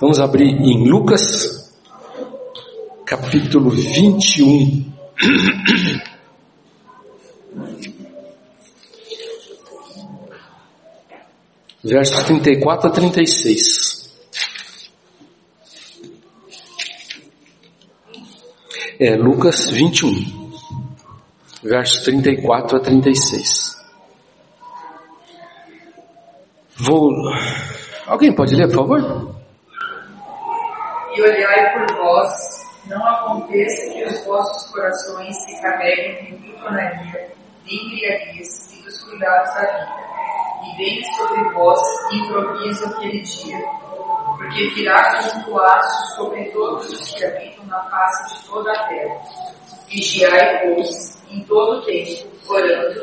Vamos abrir em Lucas, capítulo 21. Versos 34 a 36. É Lucas 21, versos 34 a 36. Vou. Alguém pode ler, por favor? E olhai por vós, não aconteça que os vossos corações se carreguem de glutonaria, de embriaguez e dos cuidados da vida, e venha sobre vós improviso aquele dia, porque virá como laço sobre todos os que habitam na face de toda a terra. Vigiai-vos em todo o tempo, orando,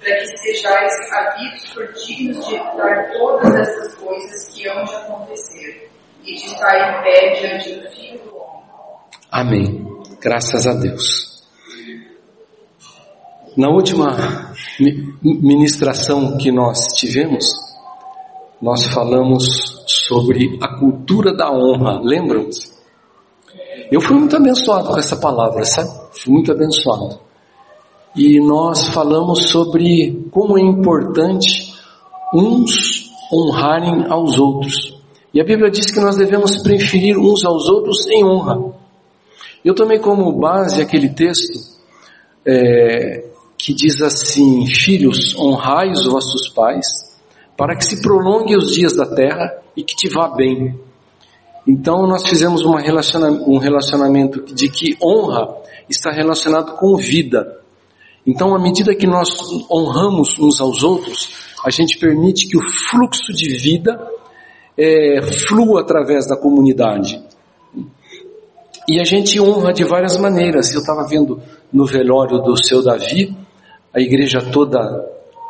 para que sejais havidos por dignos de evitar todas essas coisas que hão de acontecer e de estar em pé diante do Filho do Homem. Amém. Graças a Deus. Na última ministração que nós tivemos, nós falamos sobre a cultura da honra, lembram-se? Eu fui muito abençoado com essa palavra, sabe? Fui muito abençoado e nós falamos sobre como é importante uns honrarem aos outros. E a Bíblia diz que nós devemos preferir uns aos outros em honra. Eu tomei como base aquele texto é, que diz assim: Filhos, honrai os vossos pais, para que se prolongue os dias da terra e que te vá bem. Então nós fizemos relaciona um relacionamento de que honra está relacionado com vida. Então, à medida que nós honramos uns aos outros, a gente permite que o fluxo de vida é, flua através da comunidade. E a gente honra de várias maneiras. Eu estava vendo no velório do seu Davi, a igreja toda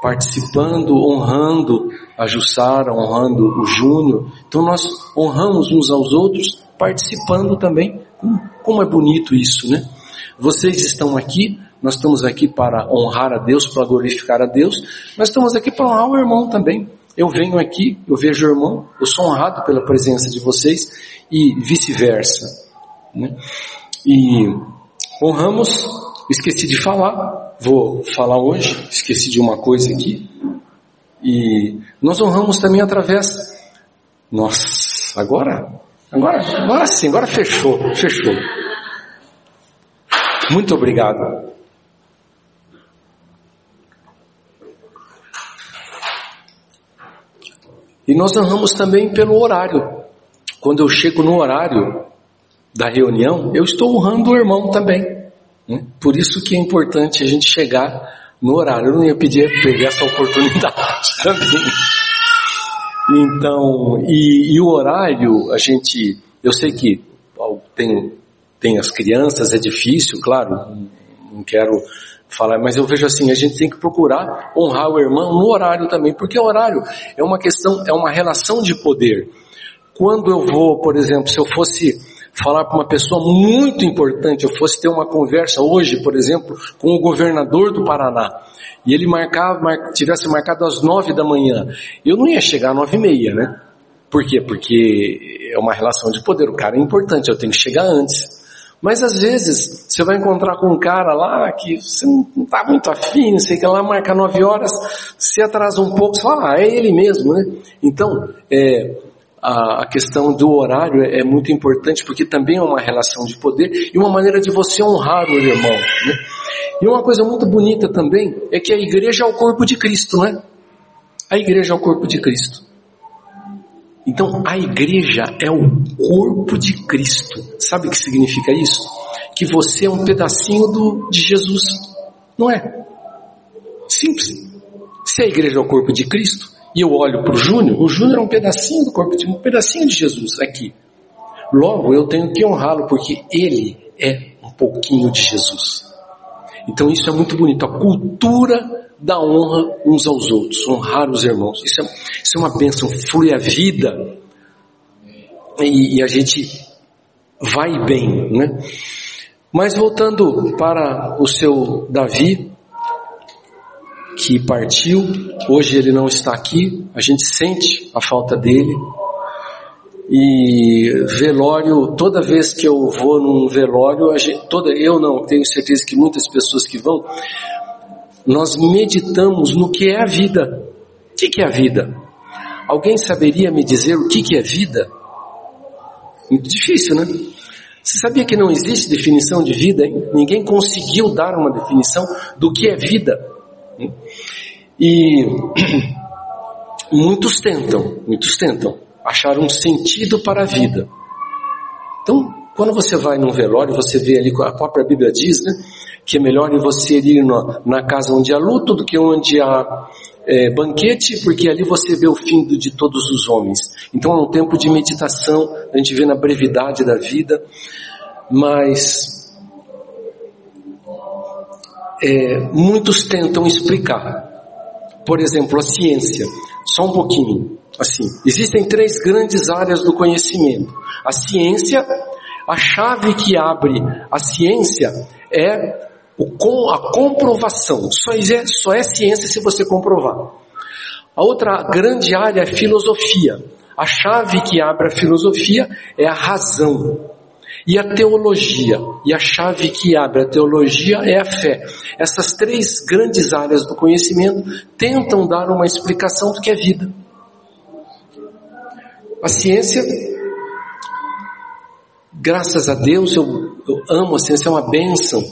participando, honrando a Jussara, honrando o Júnior. Então nós honramos uns aos outros, participando também. Como é bonito isso, né? Vocês estão aqui nós estamos aqui para honrar a Deus, para glorificar a Deus, mas estamos aqui para honrar o irmão também. Eu venho aqui, eu vejo o irmão, eu sou honrado pela presença de vocês e vice-versa. Né? E honramos, esqueci de falar, vou falar hoje, esqueci de uma coisa aqui. E nós honramos também através. Nossa, agora, agora, agora sim, agora fechou, fechou. Muito obrigado. E nós honramos também pelo horário. Quando eu chego no horário da reunião, eu estou honrando o irmão também. Né? Por isso que é importante a gente chegar no horário. Eu não ia pedir pegar essa oportunidade também. Então, e, e, o horário, a gente, eu sei que tem, tem as crianças, é difícil, claro, não quero falar, mas eu vejo assim, a gente tem que procurar honrar o irmão no horário também, porque o horário é uma questão, é uma relação de poder. Quando eu vou, por exemplo, se eu fosse falar para uma pessoa muito importante, eu fosse ter uma conversa hoje, por exemplo, com o governador do Paraná, e ele marcava, mar, tivesse marcado às nove da manhã, eu não ia chegar às nove e meia, né? Por quê? Porque é uma relação de poder, o cara é importante, eu tenho que chegar antes. Mas às vezes você vai encontrar com um cara lá que você não está muito afim, não sei que lá, marca nove horas, se atrasa um pouco, você fala, ah, é ele mesmo, né? Então, é, a, a questão do horário é, é, muito importante porque também é uma relação de poder e uma maneira de você honrar o irmão, né? E uma coisa muito bonita também é que a igreja é o corpo de Cristo, né? A igreja é o corpo de Cristo. Então, a igreja é o corpo de Cristo. Sabe o que significa isso? Que você é um pedacinho do, de Jesus. Não é? Simples. Se a igreja é o corpo de Cristo, e eu olho para o Júnior, o Júnior é um pedacinho do corpo de um pedacinho de Jesus aqui. Logo, eu tenho que honrá-lo, porque ele é um pouquinho de Jesus. Então isso é muito bonito. A cultura da honra uns aos outros, honrar os irmãos. Isso é, isso é uma bênção, flui a vida e, e a gente vai bem, né? Mas voltando para o seu Davi, que partiu, hoje ele não está aqui, a gente sente a falta dele, E velório, toda vez que eu vou num velório, gente, toda, eu não, tenho certeza que muitas pessoas que vão, nós meditamos no que é a vida. O que, que é a vida? Alguém saberia me dizer o que, que é vida? Muito difícil, né? Você sabia que não existe definição de vida? Hein? Ninguém conseguiu dar uma definição do que é vida. E muitos tentam, muitos tentam achar um sentido para a vida. Então, quando você vai num velório, você vê ali, a própria Bíblia diz, né, que é melhor você ir na, na casa onde há luto do que onde há é, banquete, porque ali você vê o fim de todos os homens. Então é um tempo de meditação, a gente vê na brevidade da vida, mas é, muitos tentam explicar. Por exemplo, a ciência. Só um pouquinho. Assim, existem três grandes áreas do conhecimento. A ciência, a chave que abre a ciência é o, a comprovação. Só é, só é ciência se você comprovar. A outra grande área é filosofia. A chave que abre a filosofia é a razão. E a teologia. E a chave que abre a teologia é a fé. Essas três grandes áreas do conhecimento tentam dar uma explicação do que é vida. A ciência, graças a Deus, eu, eu amo a ciência, é uma bênção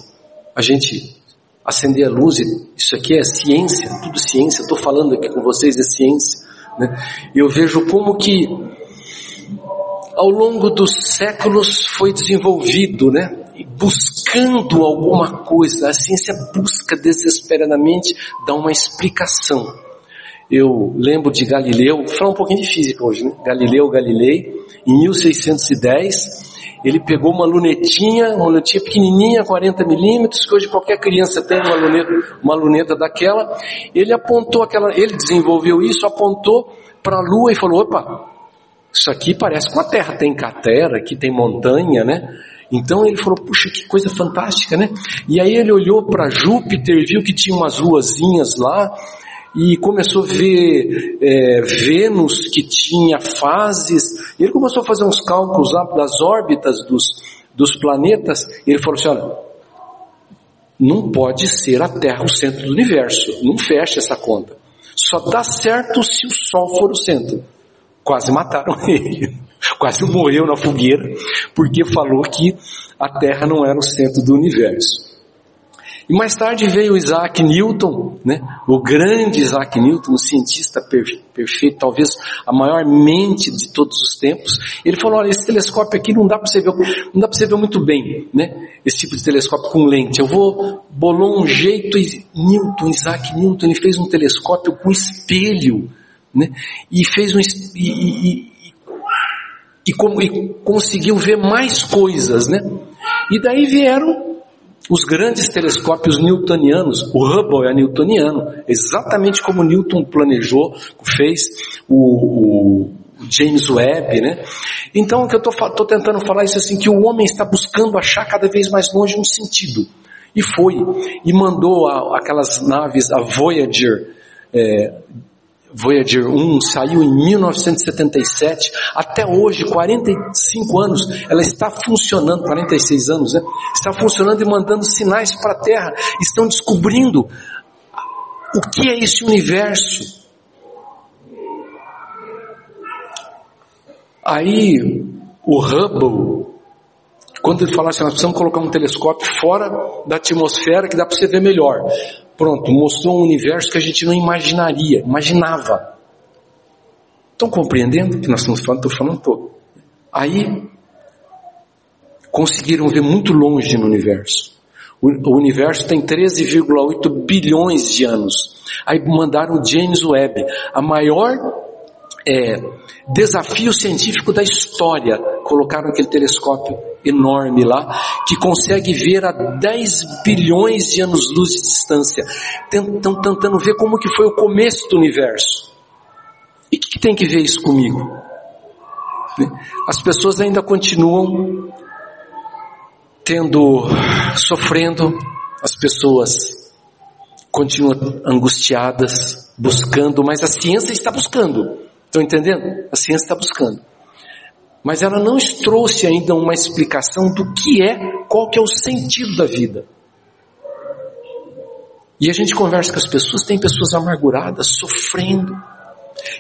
a gente acender a luz, isso aqui é ciência, tudo ciência, estou falando aqui com vocês é ciência. Né? Eu vejo como que ao longo dos séculos foi desenvolvido, né? buscando alguma coisa, a ciência busca desesperadamente dar uma explicação. Eu lembro de Galileu, vou falar um pouquinho de física hoje, né? Galileu Galilei, em 1610, ele pegou uma lunetinha, uma lunetinha pequenininha, 40 milímetros, que hoje qualquer criança tem uma luneta, uma luneta daquela. Ele apontou aquela, ele desenvolveu isso, apontou para a Lua e falou: opa, isso aqui parece com a Terra, tem cratera, aqui tem montanha, né? Então ele falou, puxa, que coisa fantástica, né? E aí ele olhou para Júpiter, viu que tinha umas luazinhas lá, e começou a ver é, Vênus que tinha fases, ele começou a fazer uns cálculos lá das órbitas dos, dos planetas, e ele falou assim, olha, não pode ser a Terra o centro do universo, não fecha essa conta. Só dá certo se o Sol for o centro. Quase mataram ele, quase morreu na fogueira, porque falou que a Terra não era o centro do universo. E mais tarde veio Isaac Newton, né? o grande Isaac Newton, um cientista perfeito, talvez a maior mente de todos os tempos. Ele falou: olha, esse telescópio aqui não dá para você ver, não dá para você ver muito bem, né? Esse tipo de telescópio com lente. Eu vou bolou um jeito e Newton, Isaac Newton, ele fez um telescópio com espelho, né? E fez um e, e, e, e conseguiu ver mais coisas, né? E daí vieram os grandes telescópios newtonianos, o Hubble é newtoniano, exatamente como Newton planejou, fez o, o James Webb, né? Então o que eu estou tentando falar é isso assim, que o homem está buscando achar cada vez mais longe um sentido. E foi, e mandou a, aquelas naves, a Voyager, é, Voyager 1 saiu em 1977, até hoje, 45 anos, ela está funcionando, 46 anos, né? Está funcionando e mandando sinais para a Terra, estão descobrindo o que é esse universo. Aí, o Hubble, quando ele fala assim, nós precisamos colocar um telescópio fora da atmosfera que dá para você ver melhor. Pronto, mostrou um universo que a gente não imaginaria, imaginava. Estão compreendendo o que nós estamos falando? Estou falando todo. Aí, conseguiram ver muito longe no universo. O, universo tem 13,8 bilhões de anos. Aí mandaram James Webb, a maior é, desafio científico da história. Colocaram aquele telescópio enorme lá, que consegue ver a 10 bilhões de anos-luz de distância. Estão tentando ver como que foi o começo do universo. E o que, que tem que ver isso comigo? As pessoas ainda continuam tendo, sofrendo, as pessoas continuam angustiadas, buscando, mas a ciência está buscando. Estão entendendo? A ciência está buscando. mas ela não trouxe ainda uma explicação do que é, qual que é o sentido da vida. E a gente conversa com as pessoas, tem pessoas amarguradas, sofrendo.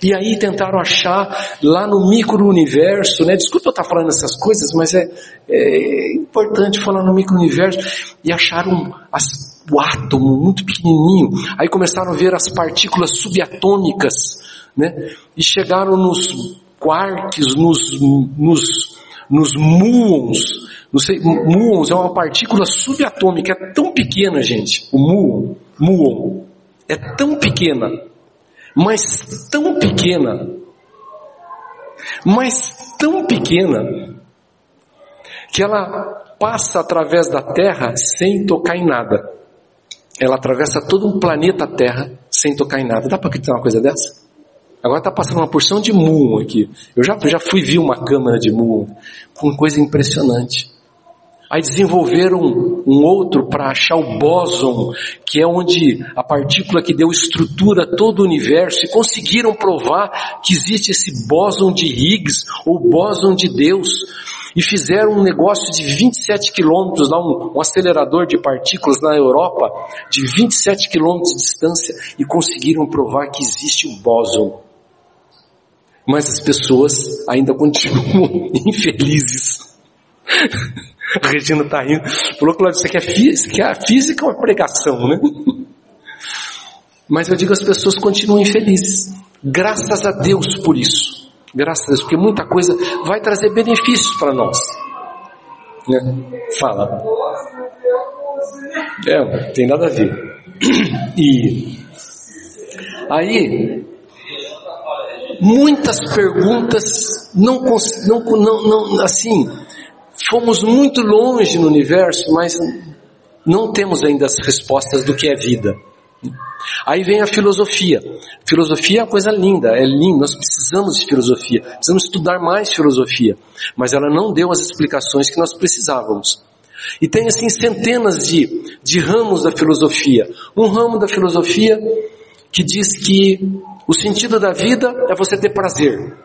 E aí tentaram achar lá no micro-universo, né? Desculpa eu estar falando essas coisas, mas é, é importante falar no micro-universo. E acharam as, o átomo muito pequenininho. Aí começaram a ver as partículas subatômicas, né? E chegaram nos quarks, nos, nos, nos muons. Não sei, muons é uma partícula subatômica, é tão pequena, gente. O muon, muon, é tão pequena, mas tão pequena, mas tão pequena, que ela passa através da Terra sem tocar em nada. Ela atravessa todo um planeta Terra sem tocar em nada. Dá para acreditar uma coisa dessa? Agora está passando uma porção de muon aqui. Eu já, já fui ver uma câmara de muon, com coisa impressionante. Aí desenvolveram um outro para achar o bóson, que é onde a partícula que deu estrutura a todo o universo, e conseguiram provar que existe esse bóson de Higgs, ou bóson de Deus, e fizeram um negócio de 27 quilômetros, um, um acelerador de partículas na Europa, de 27 quilômetros de distância, e conseguiram provar que existe o bóson. Mas as pessoas ainda continuam infelizes. A Regina está rindo. Falou, Cláudio, aqui é física, a física é uma pregação, né? Mas eu digo, as pessoas continuam infelizes. Graças a Deus por isso. Graças a Deus, porque muita coisa vai trazer benefícios para nós. Né? Fala. É, tem nada a ver. E aí, muitas perguntas, não, não, não, assim, fomos muito longe no universo, mas não temos ainda as respostas do que é vida. Aí vem a filosofia. Filosofia é uma coisa linda, é lindo, nós precisamos de filosofia, precisamos estudar mais filosofia, mas ela não deu as explicações que nós precisávamos. E tem assim centenas de, de ramos da filosofia. Um ramo da filosofia que diz que o sentido da vida é você ter prazer.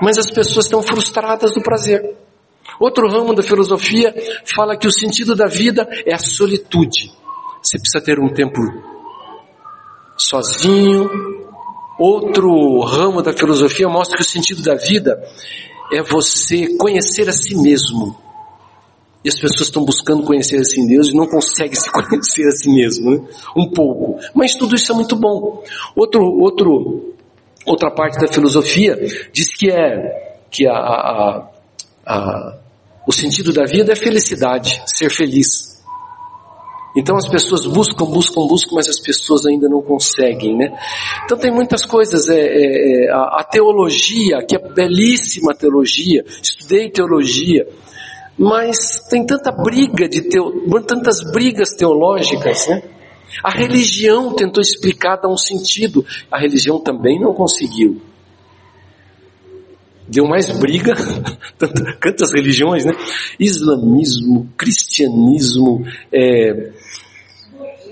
Mas as pessoas estão frustradas do prazer. Outro ramo da filosofia fala que o sentido da vida é a solitude. Você precisa ter um tempo sozinho. Outro ramo da filosofia mostra que o sentido da vida é você conhecer a si mesmo. E as pessoas estão buscando conhecer a si e não conseguem se conhecer a si mesmo, né? um pouco. Mas tudo isso é muito bom. Outro, outro, outra parte da filosofia diz que é que a, a, a, o sentido da vida é felicidade, ser feliz. Então as pessoas buscam, buscam, buscam, mas as pessoas ainda não conseguem, né? Então tem muitas coisas, é, é, é a, a teologia, que é belíssima teologia, estudei teologia, mas tem tanta briga de teo, tantas brigas teológicas, né? A religião tentou explicar, dar um sentido, a religião também não conseguiu. Deu mais briga, tantas religiões, né? Islamismo, cristianismo, é,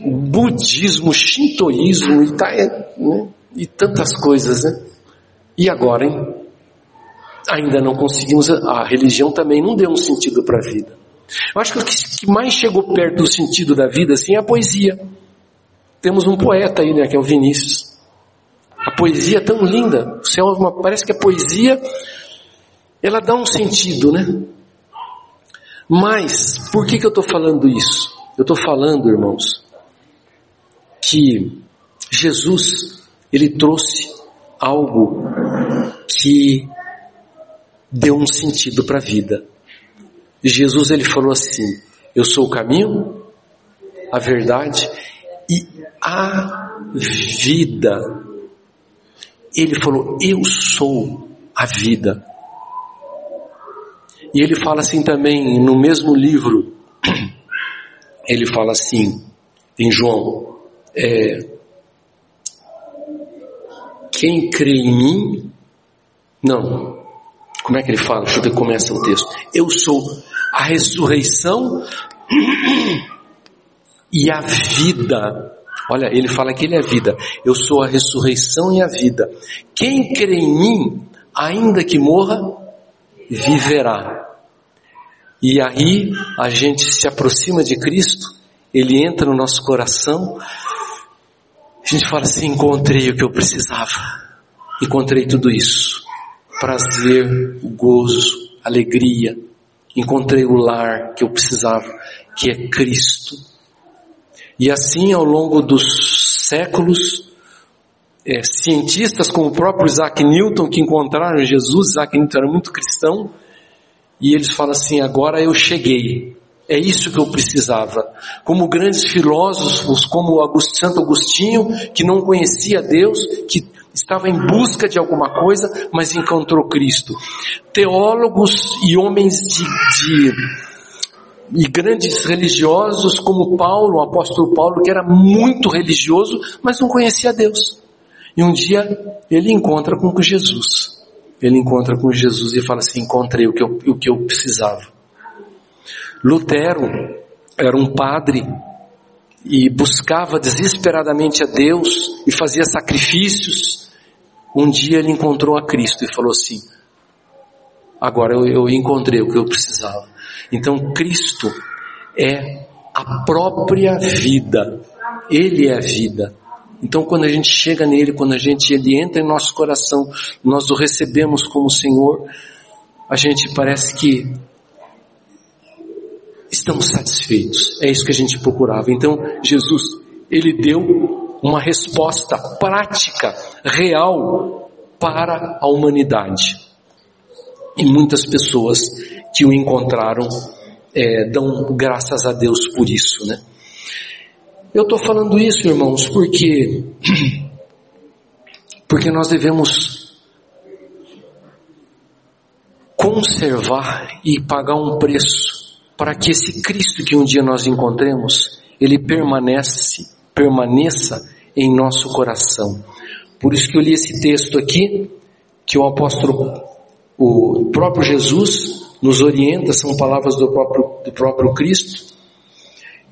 budismo, shintoísmo e, tá, é, né? e tantas coisas, né? E agora, hein? Ainda não conseguimos, a religião também não deu um sentido para a vida. Eu acho que o que mais chegou perto do sentido da vida assim é a poesia. Temos um poeta aí, né, que é o Vinícius. A poesia é tão linda, você é uma, parece que a poesia ela dá um sentido, né? Mas por que que eu estou falando isso? Eu estou falando, irmãos, que Jesus ele trouxe algo que deu um sentido para a vida. Jesus ele falou assim: Eu sou o caminho, a verdade e a vida. Ele falou: Eu sou a vida. E ele fala assim também no mesmo livro. Ele fala assim em João: é, Quem crê em mim, não, como é que ele fala? Deixa eu ver como começa o texto. Eu sou a ressurreição e a vida. Olha, ele fala que ele é vida. Eu sou a ressurreição e a vida. Quem crê em mim, ainda que morra, viverá. E aí a gente se aproxima de Cristo, Ele entra no nosso coração, a gente fala assim: encontrei o que eu precisava, encontrei tudo isso, prazer, gozo, alegria, encontrei o lar que eu precisava, que é Cristo. E assim ao longo dos séculos, é, cientistas como o próprio Isaac Newton, que encontraram Jesus, Isaac Newton era muito cristão, e eles falam assim: agora eu cheguei, é isso que eu precisava. Como grandes filósofos, como Santo Agostinho, que não conhecia Deus, que estava em busca de alguma coisa, mas encontrou Cristo. Teólogos e homens de, de e grandes religiosos como Paulo, o apóstolo Paulo, que era muito religioso, mas não conhecia Deus. E um dia ele encontra com Jesus. Ele encontra com Jesus e fala assim: encontrei o que eu, o que eu precisava. Lutero era um padre e buscava desesperadamente a Deus e fazia sacrifícios. Um dia ele encontrou a Cristo e falou assim: agora eu, eu encontrei o que eu precisava. Então Cristo é a própria vida. Ele é a vida. Então, quando a gente chega nele, quando a gente ele entra em nosso coração, nós o recebemos como Senhor, a gente parece que estamos satisfeitos. É isso que a gente procurava. Então, Jesus, ele deu uma resposta prática, real para a humanidade. E muitas pessoas que o encontraram é, dão graças a Deus por isso, né? Eu estou falando isso, irmãos, porque porque nós devemos conservar e pagar um preço para que esse Cristo que um dia nós encontremos, ele permanece, permaneça em nosso coração. Por isso que eu li esse texto aqui, que o apóstolo, o próprio Jesus nos orienta, são palavras do próprio, do próprio Cristo,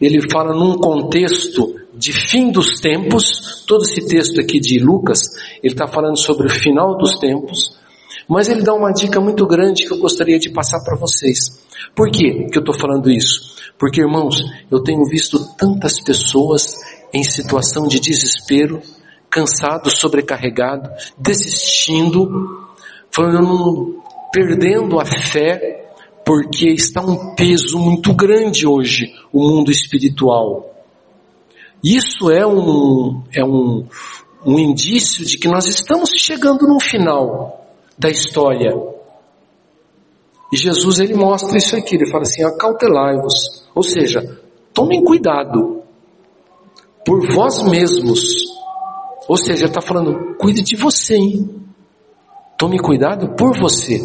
ele fala num contexto de fim dos tempos, todo esse texto aqui de Lucas, ele está falando sobre o final dos tempos, mas ele dá uma dica muito grande que eu gostaria de passar para vocês. Por que eu estou falando isso? Porque, irmãos, eu tenho visto tantas pessoas em situação de desespero, cansado, sobrecarregado, desistindo, falando, perdendo a fé, porque está um peso muito grande hoje o mundo espiritual. Isso é um, é um, um indício de que nós estamos chegando no final da história. E Jesus ele mostra isso aqui, ele fala assim: acautelai-vos, ou seja, tomem cuidado por vós mesmos. Ou seja, está falando, cuide de você, hein? Tome cuidado por você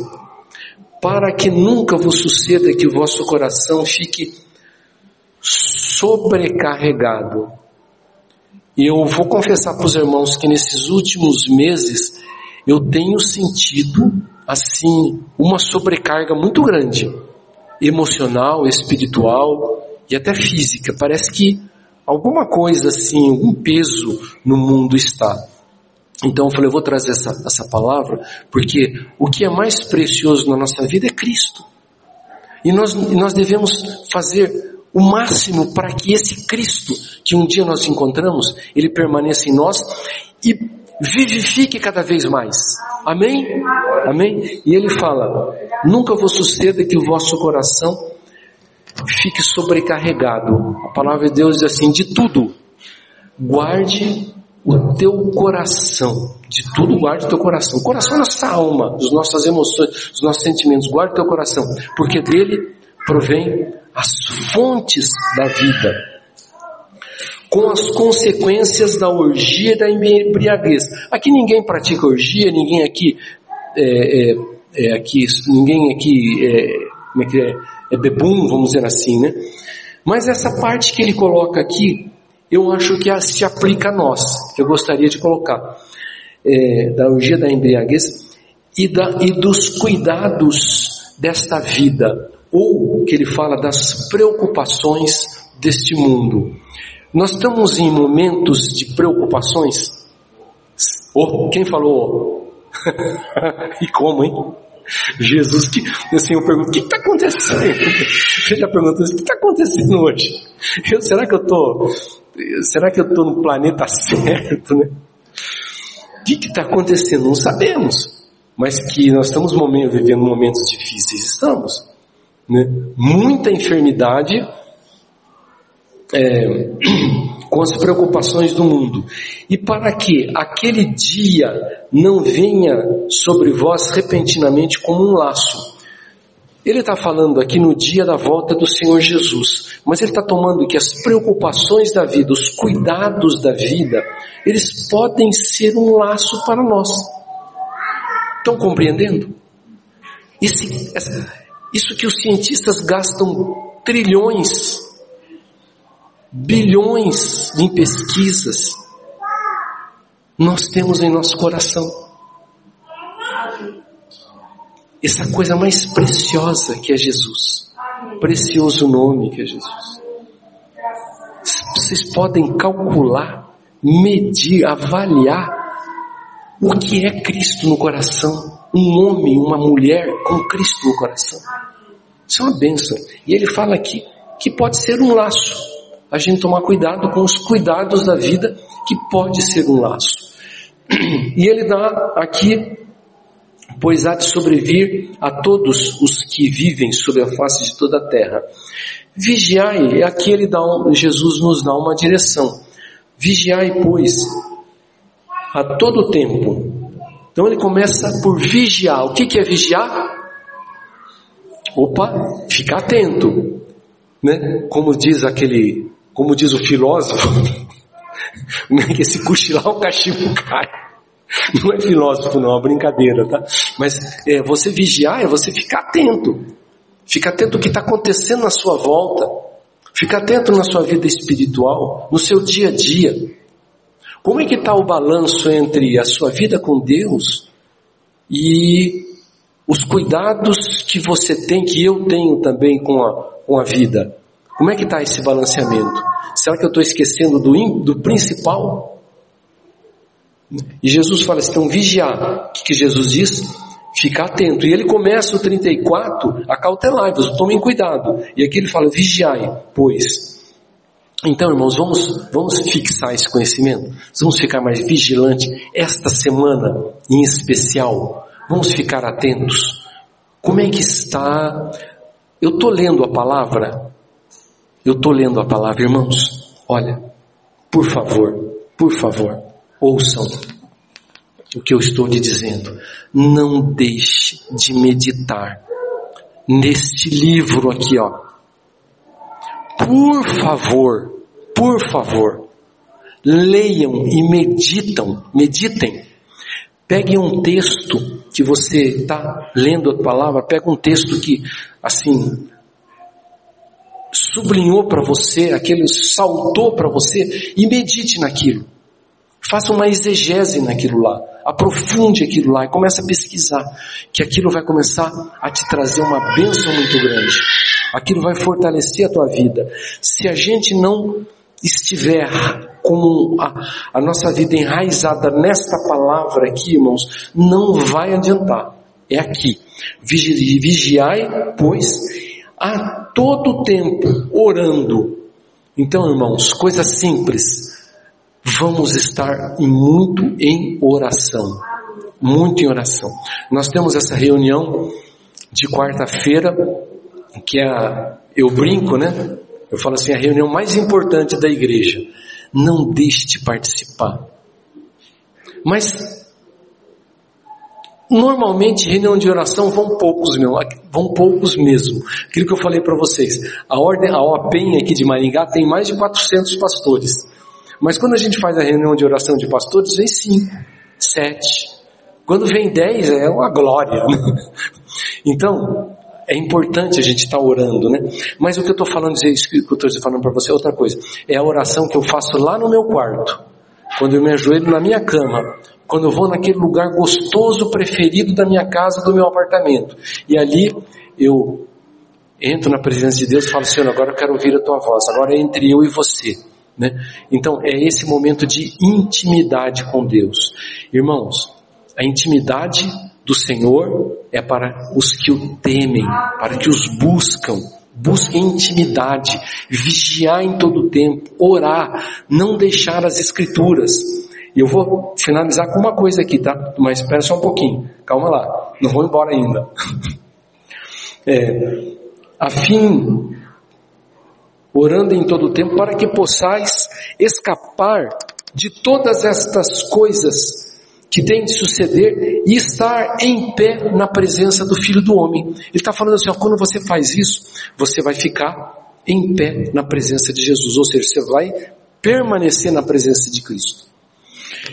para que nunca vos suceda que o vosso coração fique sobrecarregado. E eu vou confessar para os irmãos que nesses últimos meses eu tenho sentido assim uma sobrecarga muito grande, emocional, espiritual e até física. Parece que alguma coisa assim, um peso no mundo está. Então eu falei, eu vou trazer essa, essa palavra, porque o que é mais precioso na nossa vida é Cristo. E nós, nós devemos fazer o máximo para que esse Cristo, que um dia nós encontramos, ele permaneça em nós e vivifique cada vez mais. Amém? Amém? E ele fala: nunca vos suceda que o vosso coração fique sobrecarregado. A palavra de Deus diz assim: de tudo, guarde o teu coração. De tudo guarde o teu coração. O coração é nossa alma, as nossas emoções, os nossos sentimentos. Guarde o teu coração, porque dele provém as fontes da vida. Com as consequências da orgia e da embriaguez. Aqui ninguém pratica orgia, ninguém aqui é, é, é aqui, ninguém aqui é, como é que é, é bebum, vamos dizer assim, né? Mas essa parte que ele coloca aqui eu acho que se aplica a nós, que eu gostaria de colocar, é, da orgia da embriaguez e, da, e dos cuidados desta vida, ou que ele fala das preocupações deste mundo. Nós estamos em momentos de preocupações? Oh, quem falou? e como, hein? Jesus, que, assim, eu pergunto, o que está acontecendo? Você já perguntou, o que está acontecendo hoje? Eu, será que eu estou, será que eu estou no planeta certo, né? O que está acontecendo? Não sabemos. Mas que nós estamos vivendo momentos difíceis, estamos. Né? Muita enfermidade, é, com as preocupações do mundo. E para que aquele dia não venha sobre vós repentinamente como um laço. Ele está falando aqui no dia da volta do Senhor Jesus, mas ele está tomando que as preocupações da vida, os cuidados da vida, eles podem ser um laço para nós. Estão compreendendo? Esse, isso que os cientistas gastam trilhões bilhões em pesquisas, nós temos em nosso coração. Essa coisa mais preciosa que é Jesus. Precioso nome que é Jesus. Vocês podem calcular, medir, avaliar o que é Cristo no coração. Um homem, uma mulher com Cristo no coração. Isso é uma bênção. E ele fala aqui que pode ser um laço a gente tomar cuidado com os cuidados da vida, que pode ser um laço. E ele dá aqui, pois há de sobrevir a todos os que vivem sobre a face de toda a terra. Vigiai, é aqui ele dá um, Jesus nos dá uma direção. Vigiai, pois, a todo tempo. Então ele começa por vigiar. O que, que é vigiar? Opa, ficar atento. Né? Como diz aquele como diz o filósofo, que se cochilar o cachimbo cai. Não é filósofo não, é uma brincadeira, tá? Mas é, você vigiar é você ficar atento. Fica atento ao que está acontecendo na sua volta. Fica atento na sua vida espiritual, no seu dia a dia. Como é que está o balanço entre a sua vida com Deus e os cuidados que você tem, que eu tenho também com a, com a vida? Como é que está esse balanceamento? Será que eu estou esquecendo do, do principal? E Jesus fala assim, então vigiar. O que, que Jesus diz? Ficar atento. E ele começa o 34 a cautelar-vos, tomem cuidado. E aqui ele fala, vigiai, pois. Então, irmãos, vamos, vamos fixar esse conhecimento. Vamos ficar mais vigilantes esta semana em especial. Vamos ficar atentos. Como é que está? Eu estou lendo a palavra eu estou lendo a palavra, irmãos. Olha, por favor, por favor, ouçam o que eu estou lhe dizendo. Não deixe de meditar neste livro aqui, ó. Por favor, por favor, leiam e meditam, meditem. Peguem um texto que você está lendo a palavra, pega um texto que, assim, sublinhou para você, aquele saltou para você e medite naquilo. Faça uma exegese naquilo lá, aprofunde aquilo lá e comece a pesquisar, que aquilo vai começar a te trazer uma bênção muito grande. Aquilo vai fortalecer a tua vida. Se a gente não estiver com a, a nossa vida enraizada nesta palavra aqui, irmãos, não vai adiantar. É aqui. Vigiai, pois, a todo tempo orando. Então, irmãos, coisa simples. Vamos estar muito em oração. Muito em oração. Nós temos essa reunião de quarta-feira, que é a, eu brinco, né? Eu falo assim, a reunião mais importante da igreja. Não deixe de participar. Mas Normalmente, reunião de oração vão poucos, meu, vão poucos mesmo. Aquilo que eu falei para vocês, a ordem, a OPEN aqui de Maringá tem mais de 400 pastores. Mas quando a gente faz a reunião de oração de pastores, vem 5, 7. Quando vem 10, é uma glória. Né? Então, é importante a gente estar tá orando, né? Mas o que eu estou falando, isso que eu estou falando para você é outra coisa. É a oração que eu faço lá no meu quarto. Quando eu me ajoelho na minha cama, quando eu vou naquele lugar gostoso, preferido da minha casa, do meu apartamento. E ali eu entro na presença de Deus e falo, Senhor, agora eu quero ouvir a tua voz, agora é entre eu e você. Né? Então é esse momento de intimidade com Deus. Irmãos, a intimidade do Senhor é para os que o temem, para que os buscam. Busquem intimidade, vigiar em todo o tempo, orar, não deixar as escrituras. E eu vou finalizar com uma coisa aqui, tá? Mas espera só um pouquinho, calma lá, não vou embora ainda. É, a fim, orando em todo o tempo, para que possais escapar de todas estas coisas que tem de suceder e estar em pé na presença do Filho do Homem. Ele está falando assim, ó, quando você faz isso, você vai ficar em pé na presença de Jesus, ou seja, você vai permanecer na presença de Cristo.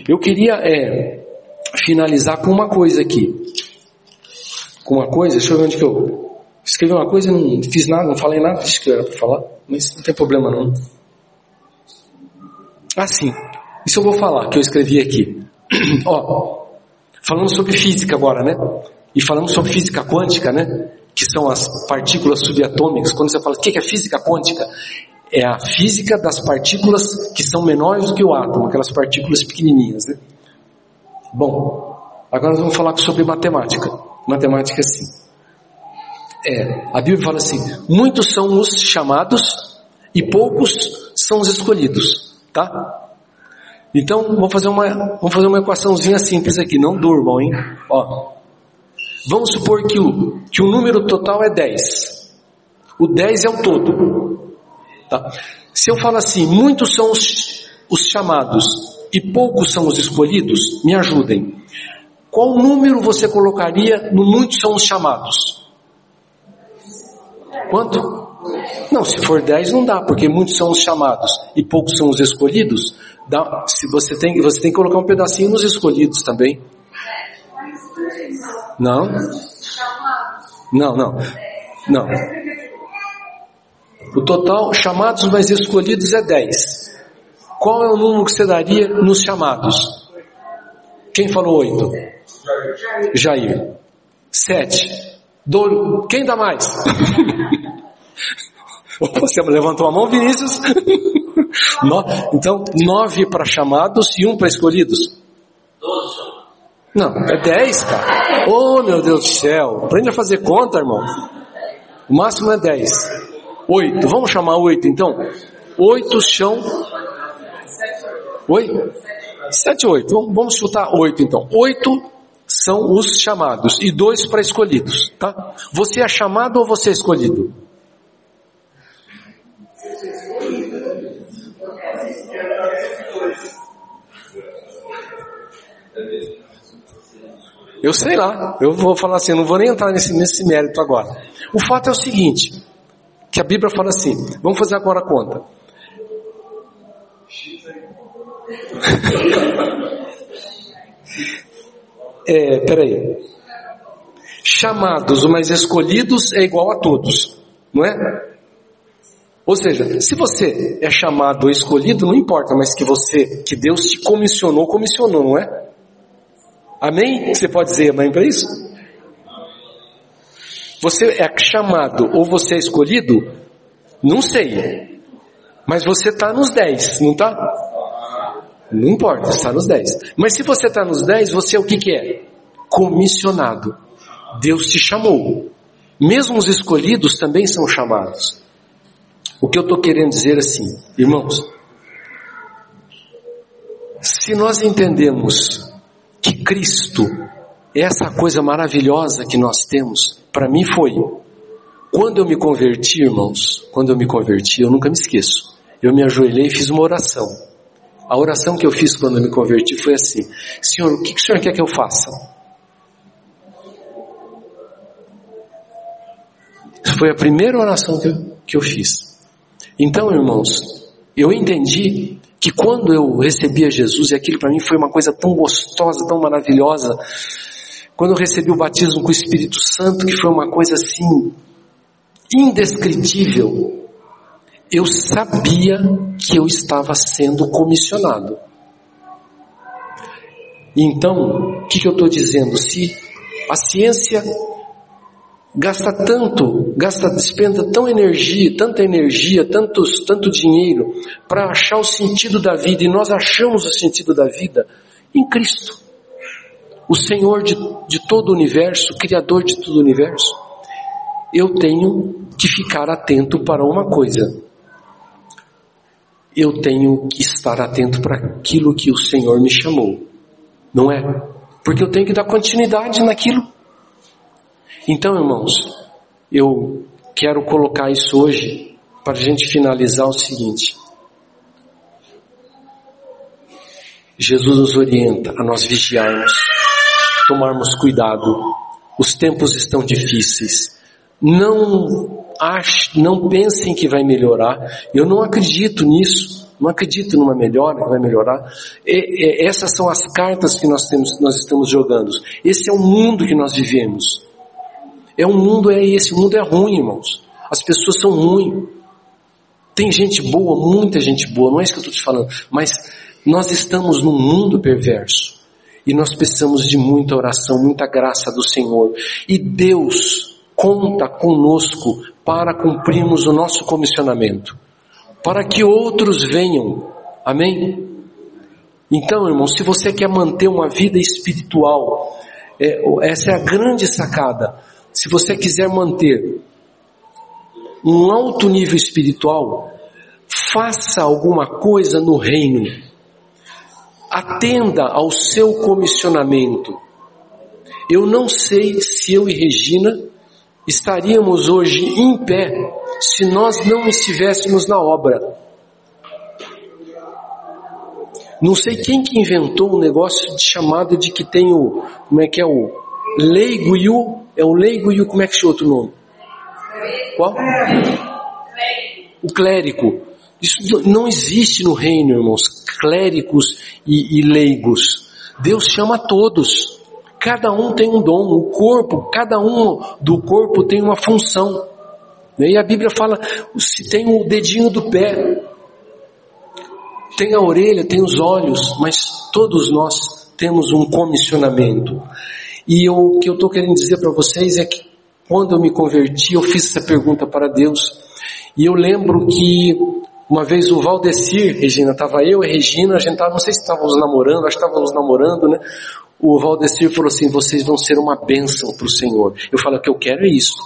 Eu queria é, finalizar com uma coisa aqui. Com uma coisa, deixa eu ver onde que eu escrevi uma coisa e não fiz nada, não falei nada disso que era para falar, mas não tem problema não. Ah, sim. Isso eu vou falar, que eu escrevi aqui. Ó, falamos sobre física agora, né? E falamos sobre física quântica, né? Que são as partículas subatômicas. Quando você fala, o que é física quântica? É a física das partículas que são menores do que o átomo, aquelas partículas pequenininhas, né? Bom, agora nós vamos falar sobre matemática. Matemática assim. É, a Bíblia fala assim: muitos são os chamados e poucos são os escolhidos, tá? Então, vamos fazer uma, vamos fazer uma equaçãozinha simples aqui, não durmam, hein? Ó, vamos supor que o, que o número total é 10. O 10 é o todo. Tá? Se eu falo assim, muitos são os, os chamados e poucos são os escolhidos, me ajudem. Qual número você colocaria no muitos são os chamados? Quanto? Não, se for 10 não dá, porque muitos são os chamados e poucos são os escolhidos. Dá, se você tem, você tem que colocar um pedacinho nos escolhidos também. Não? Não, não. Não. O total, chamados mais escolhidos é 10. Qual é o número que você daria nos chamados? Quem falou 8? Jair. 7. Do... Quem dá mais? Você levantou a mão, Vinícius? No, então, nove para chamados e um para escolhidos? Não, é dez, cara. Oh, meu Deus do céu. Aprende a fazer conta, irmão. O máximo é dez. Oito. Vamos chamar oito, então? Oito são... Oi? Sete, oito. Vamos chutar oito, então. Oito são os chamados e dois para escolhidos, tá? Você é chamado ou você é escolhido? Eu sei lá, eu vou falar assim, não vou nem entrar nesse, nesse mérito agora. O fato é o seguinte, que a Bíblia fala assim, vamos fazer agora a conta. é, peraí. Chamados, mas escolhidos é igual a todos, não é? Ou seja, se você é chamado ou escolhido, não importa, mas que você, que Deus te comissionou, comissionou, não é? Amém? Você pode dizer amém para isso? Você é chamado ou você é escolhido? Não sei. Mas você está nos 10, não está? Não importa, está nos 10. Mas se você está nos 10, você é o que, que é? Comissionado. Deus te chamou. Mesmo os escolhidos também são chamados. O que eu estou querendo dizer assim, irmãos, se nós entendemos que Cristo essa coisa maravilhosa que nós temos, para mim foi. Quando eu me converti, irmãos, quando eu me converti, eu nunca me esqueço. Eu me ajoelhei e fiz uma oração. A oração que eu fiz quando eu me converti foi assim: Senhor, o que, que o Senhor quer que eu faça? Foi a primeira oração que eu, que eu fiz. Então, irmãos, eu entendi que quando eu recebi a Jesus, e aquilo para mim foi uma coisa tão gostosa, tão maravilhosa, quando eu recebi o batismo com o Espírito Santo, que foi uma coisa assim, indescritível, eu sabia que eu estava sendo comissionado. Então, o que, que eu estou dizendo? Se a ciência gasta tanto, gasta, despenda tão energia, tanta energia, tantos, tanto dinheiro para achar o sentido da vida e nós achamos o sentido da vida em Cristo. O Senhor de, de todo o universo, o Criador de todo o universo, eu tenho que ficar atento para uma coisa. Eu tenho que estar atento para aquilo que o Senhor me chamou. Não é? Porque eu tenho que dar continuidade naquilo. Então, irmãos, eu quero colocar isso hoje para a gente finalizar o seguinte. Jesus nos orienta a nós vigiarmos, tomarmos cuidado. Os tempos estão difíceis. Não ache, não pensem que vai melhorar. Eu não acredito nisso. Não acredito numa melhora que vai melhorar. E, e, essas são as cartas que nós temos, nós estamos jogando. Esse é o mundo que nós vivemos. É um mundo é esse, o mundo é ruim, irmãos. As pessoas são ruins. Tem gente boa, muita gente boa, não é isso que eu estou te falando, mas nós estamos num mundo perverso e nós precisamos de muita oração, muita graça do Senhor. E Deus conta conosco para cumprirmos o nosso comissionamento, para que outros venham. Amém? Então, irmão, se você quer manter uma vida espiritual, é, essa é a grande sacada. Se você quiser manter um alto nível espiritual, faça alguma coisa no reino atenda ao seu comissionamento. Eu não sei se eu e Regina estaríamos hoje em pé se nós não estivéssemos na obra. Não sei quem que inventou o um negócio de chamado de que tem o, como é que é o leigo e o, é o leigo e o, como é que é outro nome? Qual? O clérigo. Isso não existe no reino, irmãos, clérigos e, e leigos. Deus chama todos. Cada um tem um dom. O corpo, cada um do corpo tem uma função. E a Bíblia fala, se tem o dedinho do pé, tem a orelha, tem os olhos, mas todos nós temos um comissionamento. E o que eu estou querendo dizer para vocês é que quando eu me converti, eu fiz essa pergunta para Deus. E eu lembro que uma vez o Valdecir, Regina, estava eu e Regina, a gente tava, não sei se estávamos namorando, acho que estávamos namorando, né? O Valdecir falou assim, vocês vão ser uma bênção para o Senhor. Eu falei, o que eu quero é isso.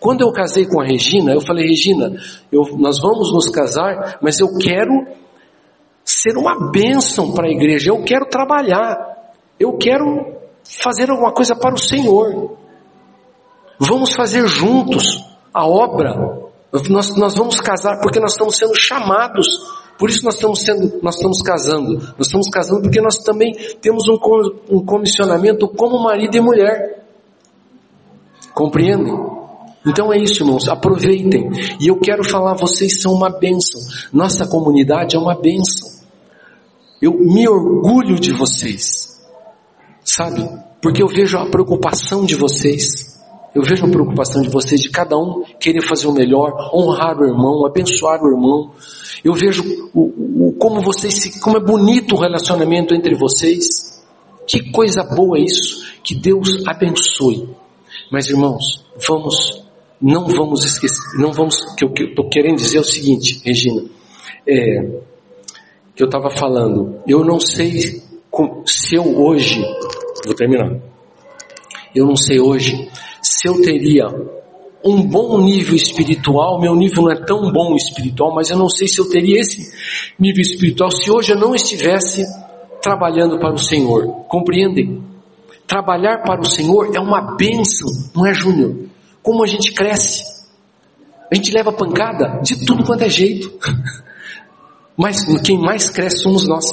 Quando eu casei com a Regina, eu falei, Regina, eu, nós vamos nos casar, mas eu quero ser uma bênção para a igreja, eu quero trabalhar, eu quero fazer alguma coisa para o Senhor. Vamos fazer juntos a obra nós, nós vamos casar porque nós estamos sendo chamados. Por isso nós estamos sendo, nós estamos casando. Nós estamos casando porque nós também temos um, um comissionamento como marido e mulher. Compreendem? Então é isso, irmãos. Aproveitem. E eu quero falar, vocês são uma bênção. Nossa comunidade é uma bênção. Eu me orgulho de vocês. Sabe? Porque eu vejo a preocupação de vocês. Eu vejo a preocupação de vocês, de cada um querer fazer o melhor, honrar o irmão, abençoar o irmão. Eu vejo o, o, como vocês se, como é bonito o relacionamento entre vocês. Que coisa boa isso. Que Deus abençoe. Mas irmãos, vamos, não vamos esquecer, não vamos, que eu estou querendo dizer é o seguinte, Regina, é, que eu estava falando, eu não sei se eu hoje, vou terminar, eu não sei hoje se eu teria um bom nível espiritual, meu nível não é tão bom espiritual, mas eu não sei se eu teria esse nível espiritual se hoje eu não estivesse trabalhando para o Senhor. Compreendem? Trabalhar para o Senhor é uma bênção, não é, Júnior? Como a gente cresce. A gente leva pancada de tudo quanto é jeito. Mas quem mais cresce somos nós.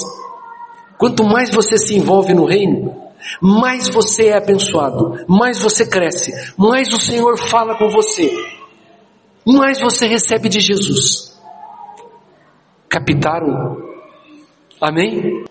Quanto mais você se envolve no reino, mais você é abençoado, mais você cresce, mais o Senhor fala com você, mais você recebe de Jesus. Captaram? Amém?